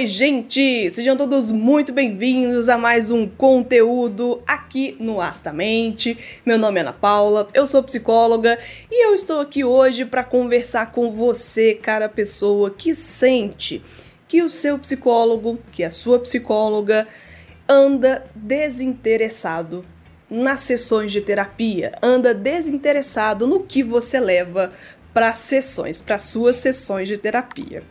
Oi, gente! Sejam todos muito bem-vindos a mais um conteúdo aqui no Astamente. Meu nome é Ana Paula, eu sou psicóloga e eu estou aqui hoje para conversar com você, cara pessoa que sente que o seu psicólogo, que a sua psicóloga anda desinteressado nas sessões de terapia, anda desinteressado no que você leva para sessões, para suas sessões de terapia.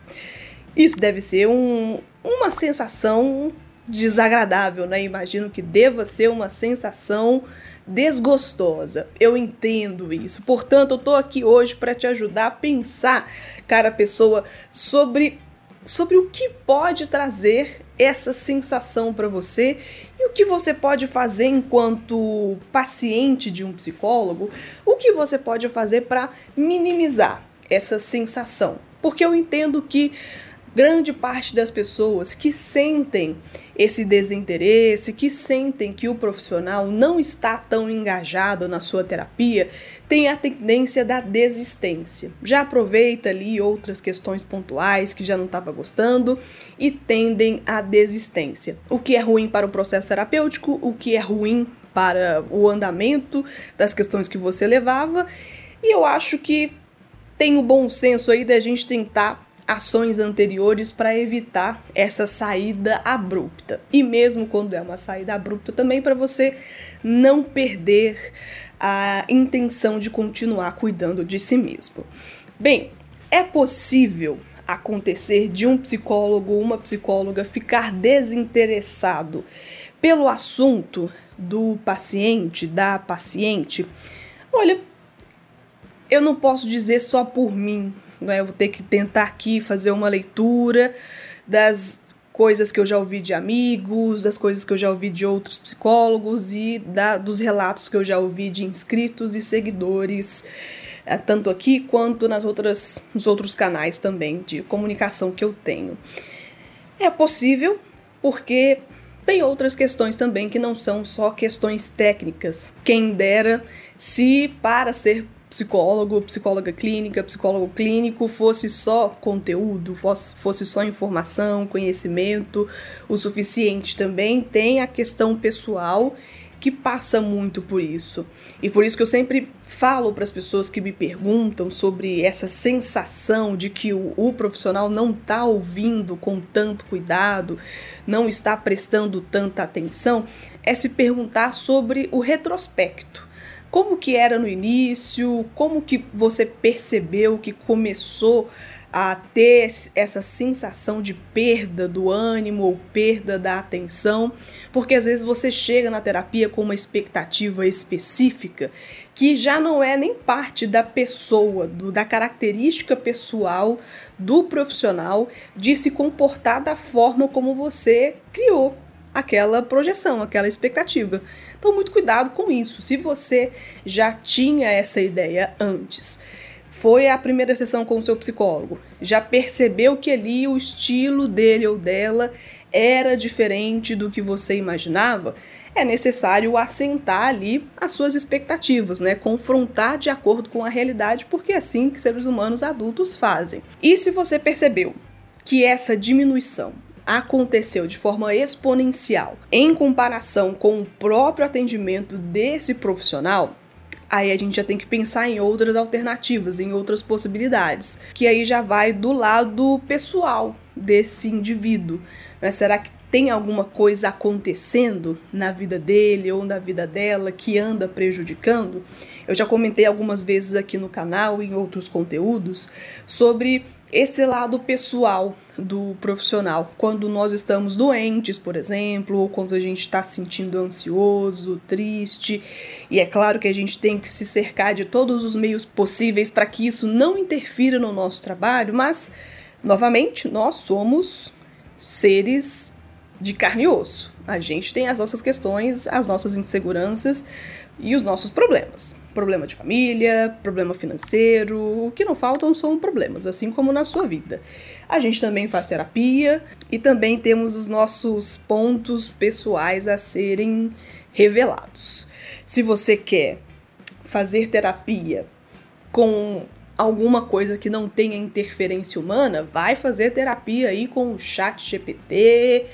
Isso deve ser um, uma sensação desagradável, né? Imagino que deva ser uma sensação desgostosa. Eu entendo isso. Portanto, eu tô aqui hoje para te ajudar a pensar, cara pessoa, sobre sobre o que pode trazer essa sensação para você e o que você pode fazer enquanto paciente de um psicólogo, o que você pode fazer para minimizar essa sensação. Porque eu entendo que grande parte das pessoas que sentem esse desinteresse, que sentem que o profissional não está tão engajado na sua terapia, tem a tendência da desistência. Já aproveita ali outras questões pontuais que já não estava gostando e tendem à desistência. O que é ruim para o processo terapêutico, o que é ruim para o andamento das questões que você levava. E eu acho que tem o bom senso aí da gente tentar ações anteriores para evitar essa saída abrupta. E mesmo quando é uma saída abrupta, também para você não perder a intenção de continuar cuidando de si mesmo. Bem, é possível acontecer de um psicólogo ou uma psicóloga ficar desinteressado pelo assunto do paciente, da paciente? Olha, eu não posso dizer só por mim, né? Eu vou ter que tentar aqui fazer uma leitura das coisas que eu já ouvi de amigos, das coisas que eu já ouvi de outros psicólogos e da, dos relatos que eu já ouvi de inscritos e seguidores, eh, tanto aqui quanto nas outras, nos outros canais também de comunicação que eu tenho. É possível porque tem outras questões também que não são só questões técnicas. Quem dera se para ser psicólogo, psicóloga clínica, psicólogo clínico fosse só conteúdo, fosse, fosse só informação, conhecimento, o suficiente. Também tem a questão pessoal que passa muito por isso. E por isso que eu sempre falo para as pessoas que me perguntam sobre essa sensação de que o, o profissional não está ouvindo com tanto cuidado, não está prestando tanta atenção, é se perguntar sobre o retrospecto como que era no início, como que você percebeu que começou a ter essa sensação de perda do ânimo ou perda da atenção, porque às vezes você chega na terapia com uma expectativa específica que já não é nem parte da pessoa, do, da característica pessoal do profissional de se comportar da forma como você criou aquela projeção, aquela expectativa. Então, muito cuidado com isso. Se você já tinha essa ideia antes, foi a primeira sessão com o seu psicólogo, já percebeu que ali o estilo dele ou dela era diferente do que você imaginava, é necessário assentar ali as suas expectativas, né? Confrontar de acordo com a realidade, porque é assim que seres humanos adultos fazem. E se você percebeu que essa diminuição aconteceu de forma exponencial em comparação com o próprio atendimento desse profissional, aí a gente já tem que pensar em outras alternativas, em outras possibilidades, que aí já vai do lado pessoal desse indivíduo. Né? Será que tem alguma coisa acontecendo na vida dele ou na vida dela que anda prejudicando? Eu já comentei algumas vezes aqui no canal em outros conteúdos sobre esse lado pessoal do profissional. Quando nós estamos doentes, por exemplo, ou quando a gente está se sentindo ansioso, triste, e é claro que a gente tem que se cercar de todos os meios possíveis para que isso não interfira no nosso trabalho, mas, novamente, nós somos seres de carne e osso. A gente tem as nossas questões, as nossas inseguranças e os nossos problemas. Problema de família, problema financeiro, o que não faltam são problemas, assim como na sua vida. A gente também faz terapia e também temos os nossos pontos pessoais a serem revelados. Se você quer fazer terapia com alguma coisa que não tenha interferência humana, vai fazer terapia aí com o chat GPT.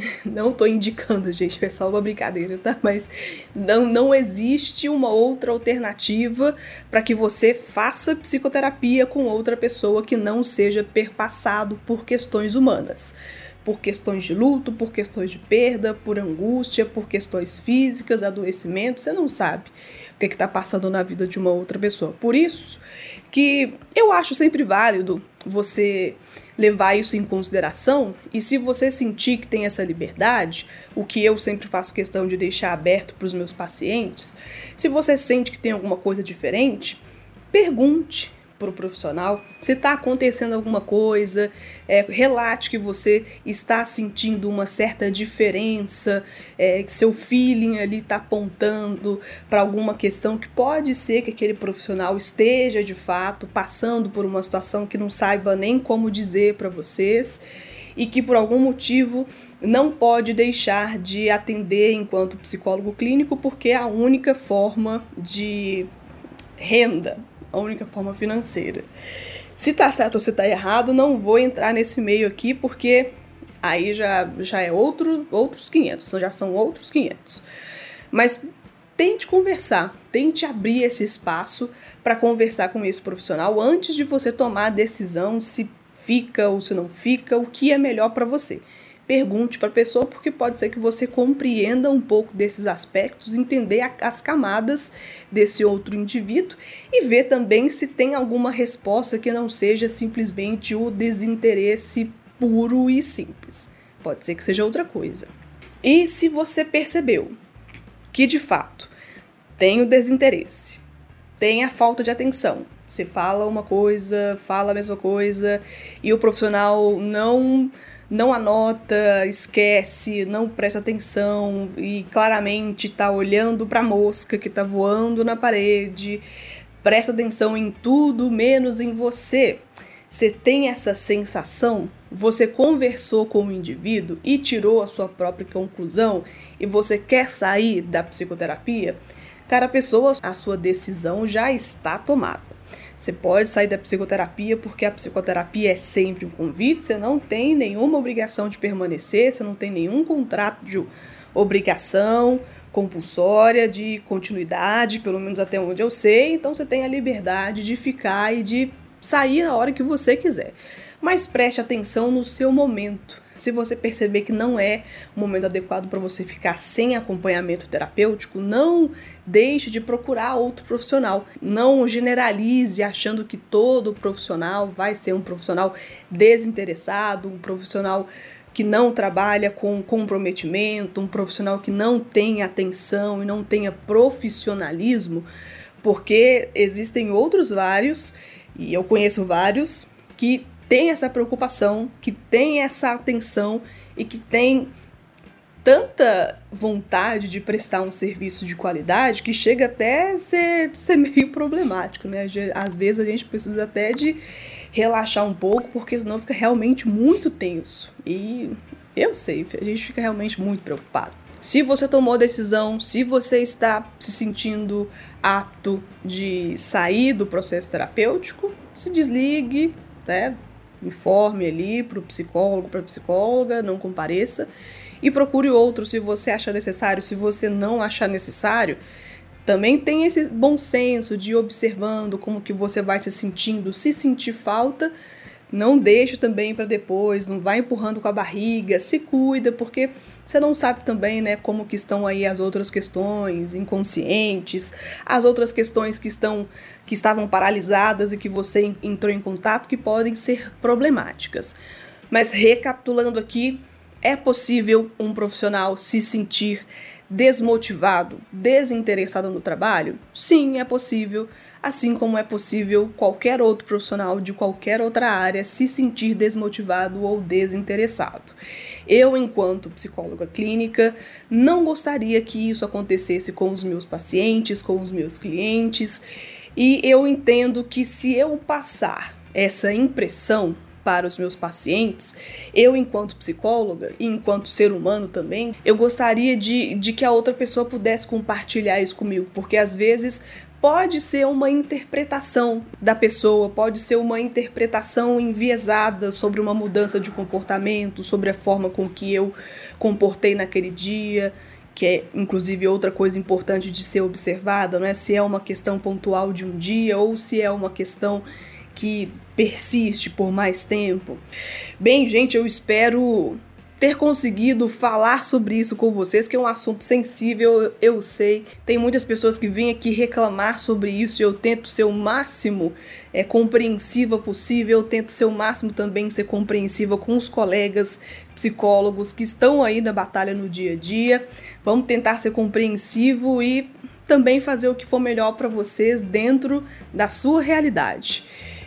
Não tô indicando, gente, é só uma brincadeira, tá? Mas não, não existe uma outra alternativa para que você faça psicoterapia com outra pessoa que não seja perpassado por questões humanas por questões de luto, por questões de perda, por angústia, por questões físicas, adoecimento, você não sabe o que é está passando na vida de uma outra pessoa. Por isso que eu acho sempre válido você levar isso em consideração e se você sentir que tem essa liberdade, o que eu sempre faço questão de deixar aberto para os meus pacientes, se você sente que tem alguma coisa diferente, pergunte, para o profissional. Se está acontecendo alguma coisa, é, relate que você está sentindo uma certa diferença, é, que seu feeling ali está apontando para alguma questão que pode ser que aquele profissional esteja de fato passando por uma situação que não saiba nem como dizer para vocês e que por algum motivo não pode deixar de atender enquanto psicólogo clínico porque é a única forma de renda a única forma financeira. Se tá certo ou se tá errado, não vou entrar nesse meio aqui porque aí já, já é outro, outros 500, já são outros 500. Mas tente conversar, tente abrir esse espaço para conversar com esse profissional antes de você tomar a decisão se fica ou se não fica, o que é melhor para você pergunte para a pessoa, porque pode ser que você compreenda um pouco desses aspectos, entender a, as camadas desse outro indivíduo e ver também se tem alguma resposta que não seja simplesmente o desinteresse puro e simples. Pode ser que seja outra coisa. E se você percebeu que de fato tem o desinteresse, tem a falta de atenção, você fala uma coisa, fala a mesma coisa e o profissional não não anota, esquece, não presta atenção e claramente está olhando para a mosca que está voando na parede, presta atenção em tudo menos em você. Você tem essa sensação, você conversou com o indivíduo e tirou a sua própria conclusão e você quer sair da psicoterapia, cara, pessoa, a sua decisão já está tomada. Você pode sair da psicoterapia porque a psicoterapia é sempre um convite, você não tem nenhuma obrigação de permanecer, você não tem nenhum contrato de obrigação compulsória, de continuidade, pelo menos até onde eu sei, então você tem a liberdade de ficar e de sair na hora que você quiser. Mas preste atenção no seu momento. Se você perceber que não é o momento adequado para você ficar sem acompanhamento terapêutico, não deixe de procurar outro profissional. Não generalize achando que todo profissional vai ser um profissional desinteressado, um profissional que não trabalha com comprometimento, um profissional que não tem atenção e não tenha profissionalismo, porque existem outros vários, e eu conheço vários, que tem essa preocupação, que tem essa atenção e que tem tanta vontade de prestar um serviço de qualidade que chega até a ser, ser meio problemático, né? Às vezes a gente precisa até de relaxar um pouco, porque senão fica realmente muito tenso. E eu sei, a gente fica realmente muito preocupado. Se você tomou a decisão, se você está se sentindo apto de sair do processo terapêutico, se desligue, né? Informe ali para o psicólogo, para a psicóloga, não compareça e procure outro se você achar necessário. Se você não achar necessário, também tem esse bom senso de ir observando como que você vai se sentindo. Se sentir falta, não deixe também para depois, não vai empurrando com a barriga, se cuida, porque você não sabe também, né, como que estão aí as outras questões inconscientes, as outras questões que estão que estavam paralisadas e que você entrou em contato que podem ser problemáticas. Mas recapitulando aqui, é possível um profissional se sentir desmotivado, desinteressado no trabalho? Sim, é possível, assim como é possível qualquer outro profissional de qualquer outra área se sentir desmotivado ou desinteressado. Eu, enquanto psicóloga clínica, não gostaria que isso acontecesse com os meus pacientes, com os meus clientes, e eu entendo que se eu passar essa impressão para os meus pacientes, eu, enquanto psicóloga e enquanto ser humano também, eu gostaria de, de que a outra pessoa pudesse compartilhar isso comigo, porque às vezes pode ser uma interpretação da pessoa, pode ser uma interpretação enviesada sobre uma mudança de comportamento, sobre a forma com que eu comportei naquele dia, que é inclusive outra coisa importante de ser observada, não é? Se é uma questão pontual de um dia ou se é uma questão que persiste por mais tempo. Bem, gente, eu espero ter conseguido falar sobre isso com vocês, que é um assunto sensível, eu sei. Tem muitas pessoas que vêm aqui reclamar sobre isso e eu tento ser o máximo é, compreensiva possível, eu tento ser o máximo também ser compreensiva com os colegas psicólogos que estão aí na batalha no dia a dia. Vamos tentar ser compreensivo e também fazer o que for melhor para vocês dentro da sua realidade.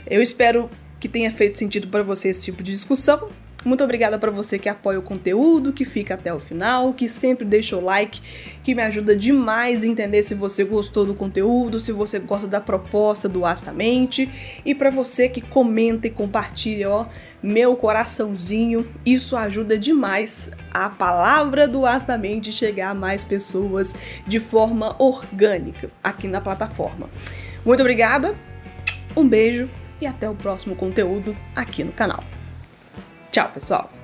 Eu espero que tenha feito sentido para você esse tipo de discussão. Muito obrigada para você que apoia o conteúdo, que fica até o final, que sempre deixa o like, que me ajuda demais a entender se você gostou do conteúdo, se você gosta da proposta do Astamente, e para você que comenta e compartilha, ó, meu coraçãozinho, isso ajuda demais a palavra do Astamente chegar a mais pessoas de forma orgânica aqui na plataforma. Muito obrigada, um beijo e até o próximo conteúdo aqui no canal. Tchau, pessoal!